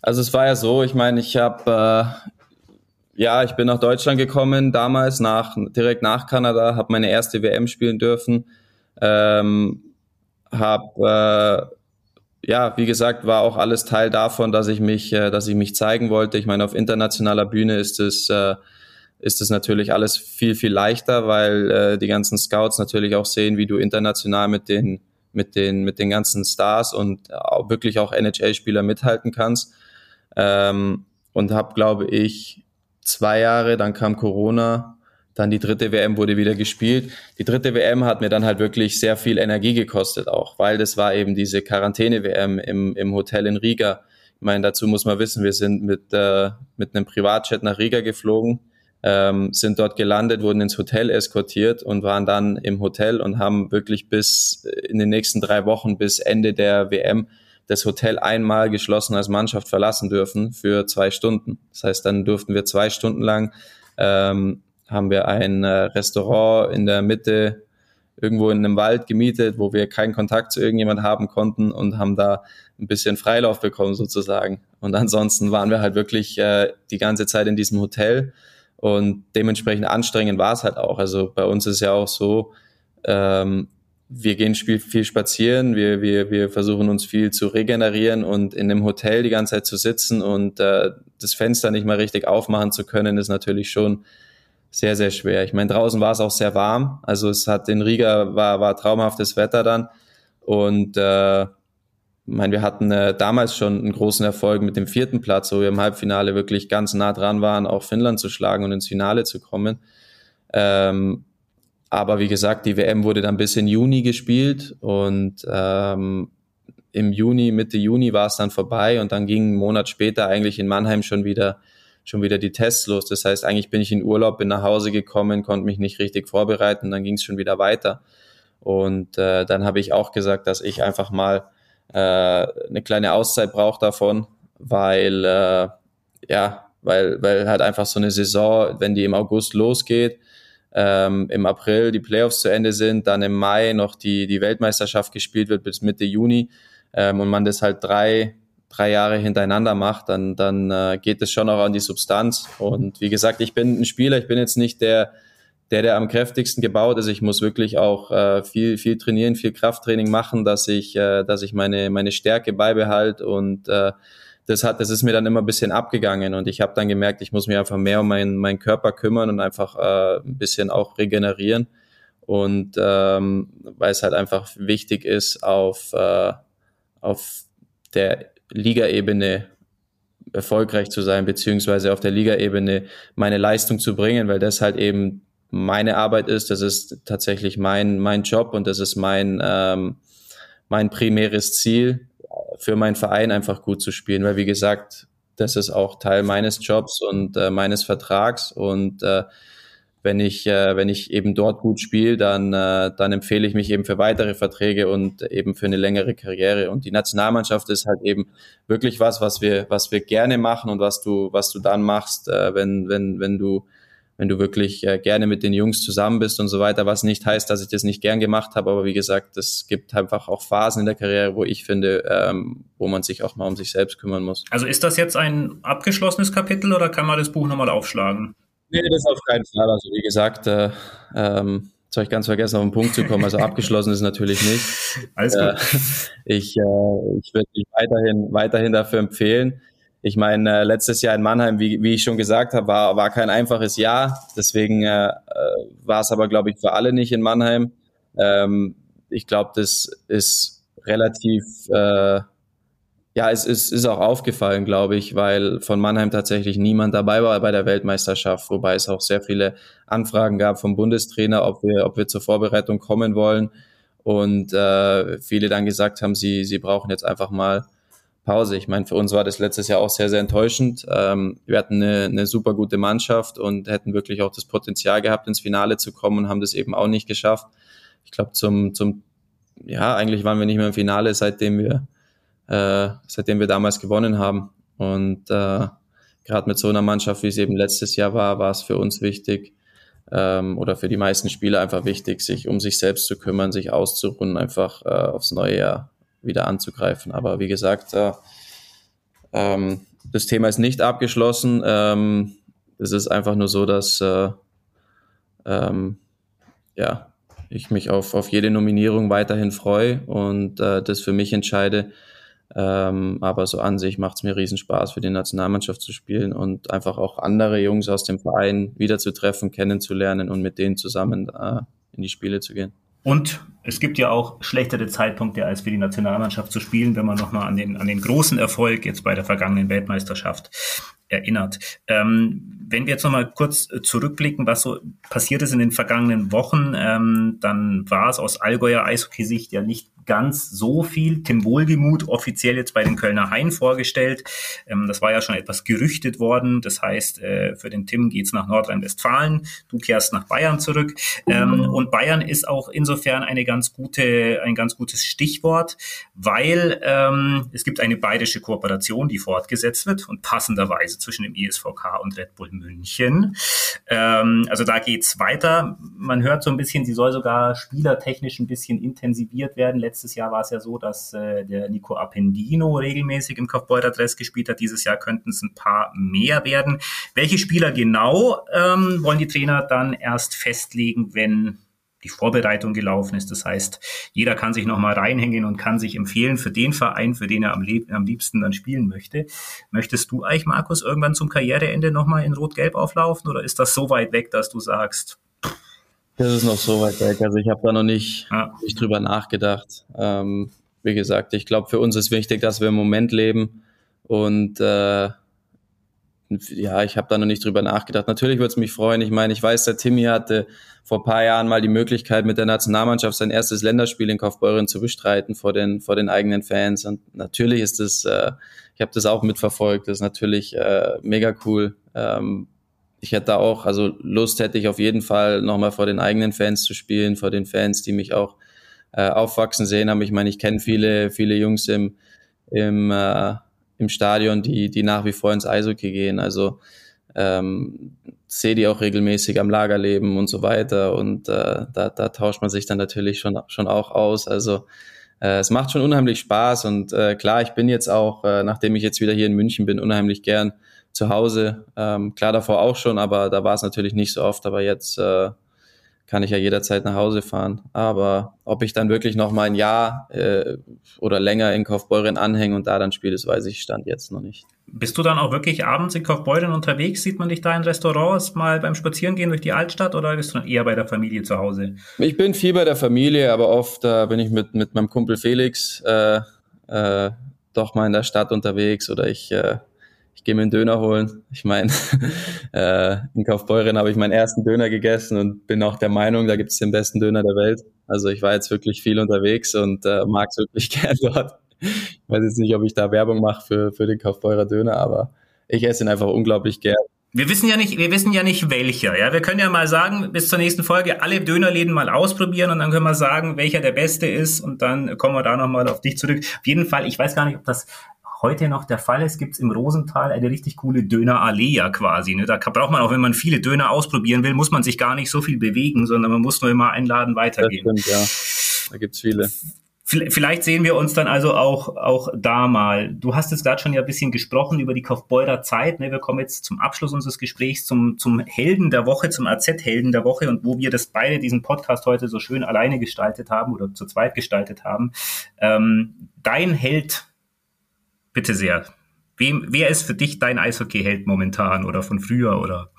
Also es war ja so, ich meine, ich habe äh, ja, ich bin nach Deutschland gekommen damals nach direkt nach Kanada, habe meine erste WM spielen dürfen, ähm, habe äh, ja, wie gesagt, war auch alles Teil davon, dass ich mich, äh, dass ich mich zeigen wollte. Ich meine, auf internationaler Bühne ist es, äh, ist es natürlich alles viel, viel leichter, weil äh, die ganzen Scouts natürlich auch sehen, wie du international mit den, mit den, mit den ganzen Stars und auch wirklich auch NHL-Spieler mithalten kannst. Ähm, und habe, glaube ich, zwei Jahre, dann kam Corona, dann die dritte WM wurde wieder gespielt. Die dritte WM hat mir dann halt wirklich sehr viel Energie gekostet auch, weil das war eben diese Quarantäne-WM im, im Hotel in Riga. Ich meine, dazu muss man wissen, wir sind mit, äh, mit einem Privatjet nach Riga geflogen, ähm, sind dort gelandet, wurden ins Hotel eskortiert und waren dann im Hotel und haben wirklich bis in den nächsten drei Wochen, bis Ende der WM, das Hotel einmal geschlossen als Mannschaft verlassen dürfen für zwei Stunden. Das heißt, dann durften wir zwei Stunden lang ähm, haben wir ein äh, Restaurant in der Mitte irgendwo in einem Wald gemietet, wo wir keinen Kontakt zu irgendjemand haben konnten und haben da ein bisschen Freilauf bekommen sozusagen. Und ansonsten waren wir halt wirklich äh, die ganze Zeit in diesem Hotel und dementsprechend anstrengend war es halt auch. Also bei uns ist ja auch so, ähm, wir gehen viel, viel spazieren, wir, wir, wir versuchen uns viel zu regenerieren und in einem Hotel die ganze Zeit zu sitzen und äh, das Fenster nicht mal richtig aufmachen zu können, ist natürlich schon sehr, sehr schwer. Ich meine, draußen war es auch sehr warm. Also es hat in Riga war, war traumhaftes Wetter dann. Und äh, ich meine, wir hatten äh, damals schon einen großen Erfolg mit dem vierten Platz, wo wir im Halbfinale wirklich ganz nah dran waren, auch Finnland zu schlagen und ins Finale zu kommen. Ähm, aber wie gesagt, die WM wurde dann bis in Juni gespielt und ähm, im Juni, Mitte Juni war es dann vorbei und dann ging einen Monat später eigentlich in Mannheim schon wieder schon wieder die Tests los. Das heißt, eigentlich bin ich in Urlaub, bin nach Hause gekommen, konnte mich nicht richtig vorbereiten, dann ging es schon wieder weiter. Und äh, dann habe ich auch gesagt, dass ich einfach mal äh, eine kleine Auszeit brauche davon, weil äh, ja, weil, weil halt einfach so eine Saison, wenn die im August losgeht, ähm, im April die Playoffs zu Ende sind, dann im Mai noch die, die Weltmeisterschaft gespielt wird bis Mitte Juni ähm, und man das halt drei, drei Jahre hintereinander macht, dann, dann äh, geht es schon auch an die Substanz. Und wie gesagt, ich bin ein Spieler, ich bin jetzt nicht der, der, der am kräftigsten gebaut ist. Ich muss wirklich auch äh, viel, viel trainieren, viel Krafttraining machen, dass ich, äh, dass ich meine, meine Stärke beibehalte und äh, das hat, das ist mir dann immer ein bisschen abgegangen und ich habe dann gemerkt, ich muss mich einfach mehr um meinen, meinen Körper kümmern und einfach äh, ein bisschen auch regenerieren und ähm, weil es halt einfach wichtig ist auf äh, auf der Ligaebene erfolgreich zu sein, beziehungsweise auf der Ligaebene meine Leistung zu bringen, weil das halt eben meine Arbeit ist, das ist tatsächlich mein, mein Job und das ist mein, ähm, mein primäres Ziel, für meinen Verein einfach gut zu spielen, weil wie gesagt, das ist auch Teil meines Jobs und äh, meines Vertrags und äh, wenn ich, äh, wenn ich eben dort gut spiele, dann, äh, dann empfehle ich mich eben für weitere Verträge und eben für eine längere Karriere. Und die Nationalmannschaft ist halt eben wirklich was, was wir, was wir gerne machen und was du, was du dann machst, äh, wenn, wenn, wenn du, wenn du wirklich äh, gerne mit den Jungs zusammen bist und so weiter, was nicht heißt, dass ich das nicht gern gemacht habe, aber wie gesagt, es gibt einfach auch Phasen in der Karriere, wo ich finde, ähm, wo man sich auch mal um sich selbst kümmern muss. Also ist das jetzt ein abgeschlossenes Kapitel oder kann man das Buch nochmal aufschlagen? Nee, das auf keinen Fall. Also wie gesagt, äh, ähm, Jetzt habe ich ganz vergessen, auf den Punkt zu kommen. Also abgeschlossen ist natürlich nicht. Alles gut. Äh, ich äh, ich würde mich weiterhin, weiterhin dafür empfehlen. Ich meine, äh, letztes Jahr in Mannheim, wie, wie ich schon gesagt habe, war, war kein einfaches Jahr. Deswegen äh, äh war es aber, glaube ich, für alle nicht in Mannheim. Ähm, ich glaube, das ist relativ äh, ja, es ist, ist auch aufgefallen, glaube ich, weil von Mannheim tatsächlich niemand dabei war bei der Weltmeisterschaft, wobei es auch sehr viele Anfragen gab vom Bundestrainer, ob wir, ob wir zur Vorbereitung kommen wollen. Und äh, viele dann gesagt haben, sie, sie brauchen jetzt einfach mal Pause. Ich meine, für uns war das letztes Jahr auch sehr, sehr enttäuschend. Ähm, wir hatten eine, eine super gute Mannschaft und hätten wirklich auch das Potenzial gehabt, ins Finale zu kommen und haben das eben auch nicht geschafft. Ich glaube, zum, zum, ja, eigentlich waren wir nicht mehr im Finale, seitdem wir äh, seitdem wir damals gewonnen haben. Und äh, gerade mit so einer Mannschaft, wie es eben letztes Jahr war, war es für uns wichtig ähm, oder für die meisten Spieler einfach wichtig, sich um sich selbst zu kümmern, sich auszuruhen, einfach äh, aufs neue Jahr wieder anzugreifen. Aber wie gesagt, äh, ähm, das Thema ist nicht abgeschlossen. Ähm, es ist einfach nur so, dass äh, ähm, ja, ich mich auf, auf jede Nominierung weiterhin freue und äh, das für mich entscheide, ähm, aber so an sich macht es mir riesen Spaß, für die Nationalmannschaft zu spielen und einfach auch andere Jungs aus dem Verein wiederzutreffen, kennenzulernen und mit denen zusammen äh, in die Spiele zu gehen. Und es gibt ja auch schlechtere Zeitpunkte, als für die Nationalmannschaft zu spielen, wenn man nochmal an den, an den großen Erfolg jetzt bei der vergangenen Weltmeisterschaft erinnert. Ähm, wenn wir jetzt nochmal kurz zurückblicken, was so passiert ist in den vergangenen Wochen, ähm, dann war es aus Allgäuer Eishockey-Sicht ja nicht ganz so viel. Tim Wohlgemuth offiziell jetzt bei den Kölner Hain vorgestellt. Ähm, das war ja schon etwas gerüchtet worden. Das heißt, äh, für den Tim geht's nach Nordrhein-Westfalen. Du kehrst nach Bayern zurück. Ähm, und Bayern ist auch insofern eine ganz gute, ein ganz gutes Stichwort, weil ähm, es gibt eine bayerische Kooperation, die fortgesetzt wird und passenderweise zwischen dem ISVK und Red Bull München. Ähm, also da geht's weiter. Man hört so ein bisschen, sie soll sogar spielertechnisch ein bisschen intensiviert werden. Letztes Letztes Jahr war es ja so, dass äh, der Nico Appendino regelmäßig im Kaufbeurer Dress gespielt hat. Dieses Jahr könnten es ein paar mehr werden. Welche Spieler genau ähm, wollen die Trainer dann erst festlegen, wenn die Vorbereitung gelaufen ist. Das heißt, jeder kann sich nochmal reinhängen und kann sich empfehlen für den Verein, für den er am, am liebsten dann spielen möchte. Möchtest du eigentlich, Markus, irgendwann zum Karriereende nochmal in Rot-Gelb auflaufen oder ist das so weit weg, dass du sagst, das ist noch so weit weg. Also ich habe da noch nicht, ja. nicht drüber nachgedacht. Ähm, wie gesagt, ich glaube, für uns ist wichtig, dass wir im Moment leben. Und äh, ja, ich habe da noch nicht drüber nachgedacht. Natürlich würde es mich freuen. Ich meine, ich weiß, der Timmy hatte vor paar Jahren mal die Möglichkeit, mit der Nationalmannschaft sein erstes Länderspiel in Kaufbeuren zu bestreiten vor den, vor den eigenen Fans. Und natürlich ist das, äh, ich habe das auch mitverfolgt, das ist natürlich äh, mega cool. Ähm, ich hätte da auch, also Lust hätte ich auf jeden Fall nochmal vor den eigenen Fans zu spielen, vor den Fans, die mich auch äh, aufwachsen sehen haben. Ich meine, ich kenne viele, viele Jungs im, im, äh, im Stadion, die, die nach wie vor ins Eishockey gehen. Also ähm, sehe die auch regelmäßig am Lager leben und so weiter. Und äh, da, da tauscht man sich dann natürlich schon, schon auch aus. Also äh, es macht schon unheimlich Spaß. Und äh, klar, ich bin jetzt auch, äh, nachdem ich jetzt wieder hier in München bin, unheimlich gern zu Hause. Ähm, klar davor auch schon, aber da war es natürlich nicht so oft. Aber jetzt äh, kann ich ja jederzeit nach Hause fahren. Aber ob ich dann wirklich noch mal ein Jahr äh, oder länger in Kaufbeuren anhänge und da dann spiele, das weiß ich stand jetzt noch nicht. Bist du dann auch wirklich abends in Kaufbeuren unterwegs? Sieht man dich da in Restaurants mal beim Spazierengehen durch die Altstadt oder bist du dann eher bei der Familie zu Hause? Ich bin viel bei der Familie, aber oft äh, bin ich mit, mit meinem Kumpel Felix äh, äh, doch mal in der Stadt unterwegs oder ich äh, ich gehe mir einen Döner holen. Ich meine, (laughs) äh, in Kaufbeuren habe ich meinen ersten Döner gegessen und bin auch der Meinung, da gibt es den besten Döner der Welt. Also ich war jetzt wirklich viel unterwegs und äh, mag es wirklich (laughs) gern dort. Ich weiß jetzt nicht, ob ich da Werbung mache für, für den Kaufbeurer Döner, aber ich esse ihn einfach unglaublich gern. Wir wissen ja nicht, wir wissen ja nicht welcher. Ja, wir können ja mal sagen, bis zur nächsten Folge alle Dönerläden mal ausprobieren und dann können wir sagen, welcher der beste ist und dann kommen wir da nochmal auf dich zurück. Auf jeden Fall, ich weiß gar nicht, ob das heute noch der Fall ist, gibt es im Rosental eine richtig coole Dönerallee ja quasi. Ne? Da braucht man auch, wenn man viele Döner ausprobieren will, muss man sich gar nicht so viel bewegen, sondern man muss nur immer einladen weitergehen. Das stimmt, ja. Da gibt's viele. Vielleicht sehen wir uns dann also auch, auch da mal. Du hast jetzt gerade schon ja ein bisschen gesprochen über die Kaufbeurer Zeit. Ne? Wir kommen jetzt zum Abschluss unseres Gesprächs zum, zum Helden der Woche, zum AZ-Helden der Woche und wo wir das beide diesen Podcast heute so schön alleine gestaltet haben oder zu zweit gestaltet haben. Ähm, dein Held, bitte sehr. Wem, wer ist für dich dein Eishockey-Held momentan oder von früher oder?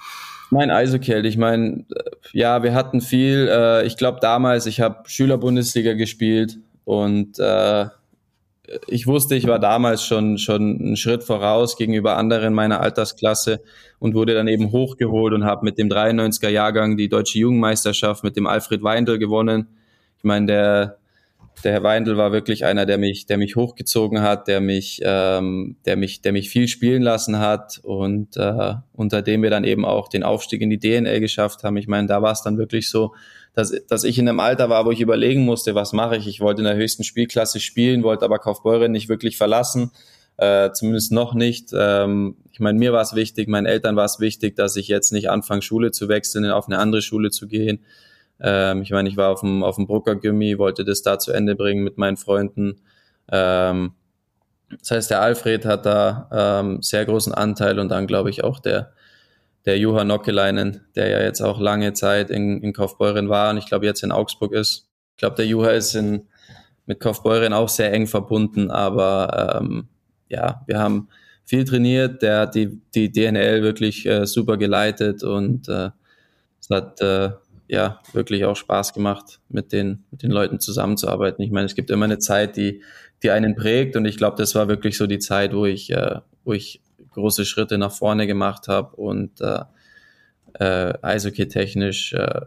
Mein Eishockey, ich meine, ja, wir hatten viel. Äh, ich glaube damals, ich habe Schülerbundesliga gespielt und äh, ich wusste, ich war damals schon, schon einen Schritt voraus gegenüber anderen meiner Altersklasse und wurde dann eben hochgeholt und habe mit dem 93er Jahrgang die deutsche Jugendmeisterschaft mit dem Alfred Weindl gewonnen. Ich meine, der, der Herr Weindl war wirklich einer, der mich, der mich hochgezogen hat, der mich, ähm, der mich, der mich viel spielen lassen hat und äh, unter dem wir dann eben auch den Aufstieg in die DNL geschafft haben. Ich meine, da war es dann wirklich so, dass, dass ich in einem Alter war, wo ich überlegen musste, was mache ich. Ich wollte in der höchsten Spielklasse spielen, wollte aber Kaufbeuren nicht wirklich verlassen, äh, zumindest noch nicht. Ähm, ich meine, mir war es wichtig, meinen Eltern war es wichtig, dass ich jetzt nicht anfange, Schule zu wechseln, auf eine andere Schule zu gehen. Ähm, ich meine, ich war auf dem, auf dem Brucker Gimmi, wollte das da zu Ende bringen mit meinen Freunden. Ähm, das heißt, der Alfred hat da ähm, sehr großen Anteil und dann glaube ich auch der, der Juha Nockeleinen, der ja jetzt auch lange Zeit in, in Kaufbeuren war und ich glaube jetzt in Augsburg ist. Ich glaube, der Juha ist in, mit Kaufbeuren auch sehr eng verbunden, aber ähm, ja, wir haben viel trainiert, der hat die, die DNL wirklich äh, super geleitet und äh, es hat äh, ja wirklich auch Spaß gemacht, mit den, mit den Leuten zusammenzuarbeiten. Ich meine, es gibt immer eine Zeit, die, die einen prägt und ich glaube, das war wirklich so die Zeit, wo ich, äh, wo ich große Schritte nach vorne gemacht habe und äh, äh, Eishockey-technisch äh,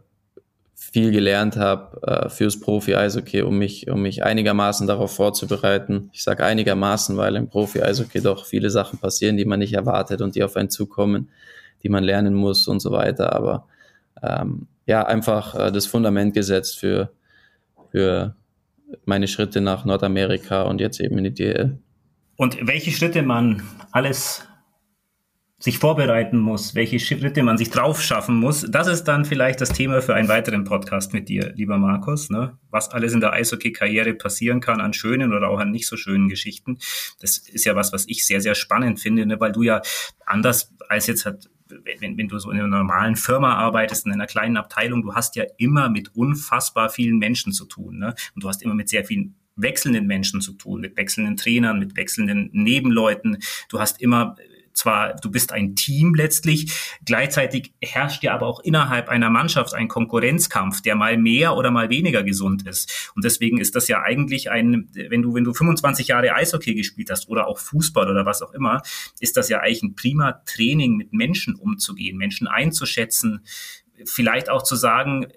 viel gelernt habe äh, fürs Profi-Eishockey, um mich, um mich einigermaßen darauf vorzubereiten. Ich sage einigermaßen, weil im Profi-Eishockey doch viele Sachen passieren, die man nicht erwartet und die auf einen zukommen, die man lernen muss und so weiter. Aber ähm, ja, einfach äh, das Fundament gesetzt für, für meine Schritte nach Nordamerika und jetzt eben in die DL. Und welche Schritte man alles sich vorbereiten muss, welche Schritte man sich drauf schaffen muss, das ist dann vielleicht das Thema für einen weiteren Podcast mit dir, lieber Markus. Ne? Was alles in der Eishockey-Karriere passieren kann an schönen oder auch an nicht so schönen Geschichten. Das ist ja was, was ich sehr, sehr spannend finde, ne? weil du ja anders als jetzt hat wenn, wenn du so in einer normalen Firma arbeitest, in einer kleinen Abteilung, du hast ja immer mit unfassbar vielen Menschen zu tun. Ne? Und du hast immer mit sehr vielen wechselnden Menschen zu tun, mit wechselnden Trainern, mit wechselnden Nebenleuten. Du hast immer zwar, du bist ein Team letztlich, gleichzeitig herrscht ja aber auch innerhalb einer Mannschaft ein Konkurrenzkampf, der mal mehr oder mal weniger gesund ist. Und deswegen ist das ja eigentlich ein, wenn du, wenn du 25 Jahre Eishockey gespielt hast oder auch Fußball oder was auch immer, ist das ja eigentlich ein prima Training, mit Menschen umzugehen, Menschen einzuschätzen, vielleicht auch zu sagen, äh,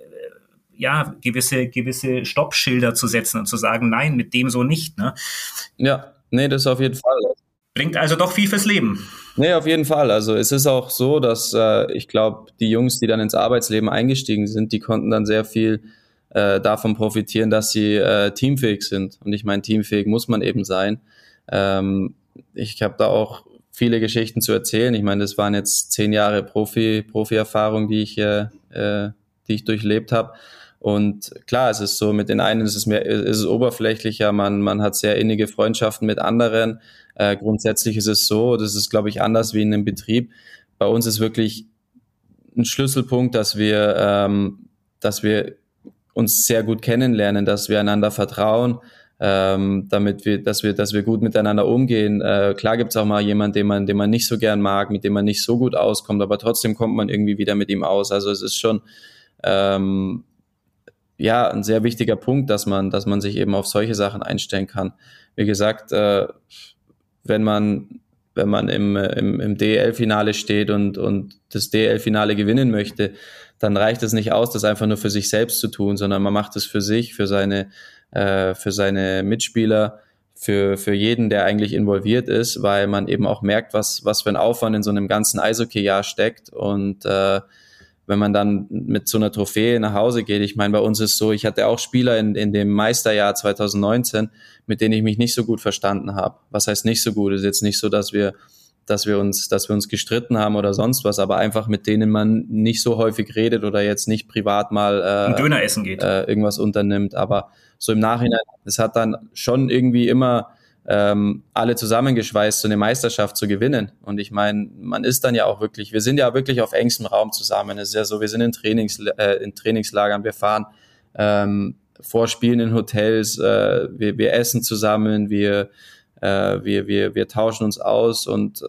ja, gewisse, gewisse Stoppschilder zu setzen und zu sagen, nein, mit dem so nicht. Ne? Ja, nee, das auf jeden Fall. Bringt also doch viel fürs Leben. Nee, auf jeden Fall. Also es ist auch so, dass äh, ich glaube, die Jungs, die dann ins Arbeitsleben eingestiegen sind, die konnten dann sehr viel äh, davon profitieren, dass sie äh, teamfähig sind. Und ich meine, teamfähig muss man eben sein. Ähm, ich habe da auch viele Geschichten zu erzählen. Ich meine, das waren jetzt zehn Jahre Profi, Profi-Erfahrung, die ich, äh, äh die ich durchlebt habe. Und klar, es ist so, mit den einen ist es mehr, ist es oberflächlicher, man, man hat sehr innige Freundschaften mit anderen. Äh, grundsätzlich ist es so, das ist, glaube ich, anders wie in einem Betrieb. Bei uns ist wirklich ein Schlüsselpunkt, dass wir, ähm, dass wir uns sehr gut kennenlernen, dass wir einander vertrauen, ähm, damit wir, dass wir, dass wir gut miteinander umgehen. Äh, klar gibt's auch mal jemanden, den man, den man nicht so gern mag, mit dem man nicht so gut auskommt, aber trotzdem kommt man irgendwie wieder mit ihm aus. Also es ist schon ähm, ja ein sehr wichtiger Punkt, dass man, dass man sich eben auf solche Sachen einstellen kann. Wie gesagt, äh, wenn man wenn man im, im, im DL-Finale steht und, und das DL-Finale gewinnen möchte, dann reicht es nicht aus, das einfach nur für sich selbst zu tun, sondern man macht es für sich, für seine, äh, für seine Mitspieler, für, für jeden, der eigentlich involviert ist, weil man eben auch merkt, was, was für ein Aufwand in so einem ganzen Eishockey-Jahr steckt. Und äh, wenn man dann mit so einer Trophäe nach Hause geht. Ich meine, bei uns ist so, ich hatte auch Spieler in, in dem Meisterjahr 2019, mit denen ich mich nicht so gut verstanden habe. Was heißt nicht so gut? Es ist jetzt nicht so, dass wir dass wir uns, dass wir uns gestritten haben oder sonst was, aber einfach mit denen man nicht so häufig redet oder jetzt nicht privat mal äh, Ein Döner essen geht. Äh, irgendwas unternimmt. Aber so im Nachhinein, es hat dann schon irgendwie immer ähm, alle zusammengeschweißt, so eine Meisterschaft zu gewinnen. Und ich meine, man ist dann ja auch wirklich, wir sind ja wirklich auf engstem Raum zusammen. Es ist ja so, wir sind in, Trainings, äh, in Trainingslagern, wir fahren ähm, vor Spielen in Hotels, äh, wir, wir essen zusammen, wir, äh, wir, wir, wir tauschen uns aus und äh,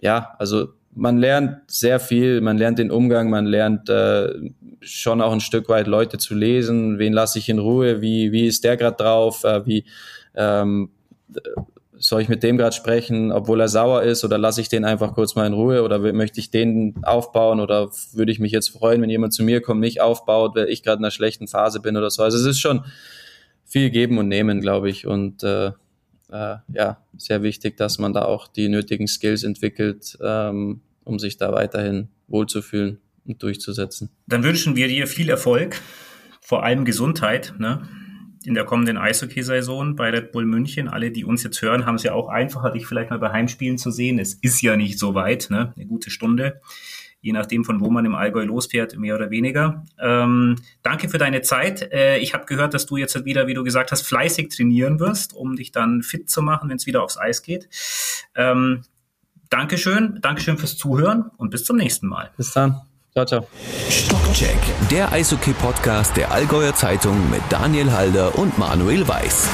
ja, also man lernt sehr viel, man lernt den Umgang, man lernt äh, schon auch ein Stück weit Leute zu lesen, wen lasse ich in Ruhe, wie, wie ist der gerade drauf, äh, wie ähm, soll ich mit dem gerade sprechen, obwohl er sauer ist, oder lasse ich den einfach kurz mal in Ruhe oder möchte ich den aufbauen oder würde ich mich jetzt freuen, wenn jemand zu mir kommt, mich aufbaut, weil ich gerade in einer schlechten Phase bin oder so. Also es ist schon viel geben und nehmen, glaube ich. Und äh, äh, ja, sehr wichtig, dass man da auch die nötigen Skills entwickelt, ähm, um sich da weiterhin wohlzufühlen und durchzusetzen. Dann wünschen wir dir viel Erfolg, vor allem Gesundheit. Ne? In der kommenden Eishockey-Saison bei Red Bull München. Alle, die uns jetzt hören, haben es ja auch einfacher, dich vielleicht mal bei Heimspielen zu sehen. Es ist ja nicht so weit, ne? eine gute Stunde, je nachdem, von wo man im Allgäu losfährt, mehr oder weniger. Ähm, danke für deine Zeit. Äh, ich habe gehört, dass du jetzt wieder, wie du gesagt hast, fleißig trainieren wirst, um dich dann fit zu machen, wenn es wieder aufs Eis geht. Ähm, Dankeschön, Dankeschön fürs Zuhören und bis zum nächsten Mal. Bis dann. Ciao, ciao. Stockcheck, der Eishockey-Podcast der Allgäuer Zeitung mit Daniel Halder und Manuel Weiß.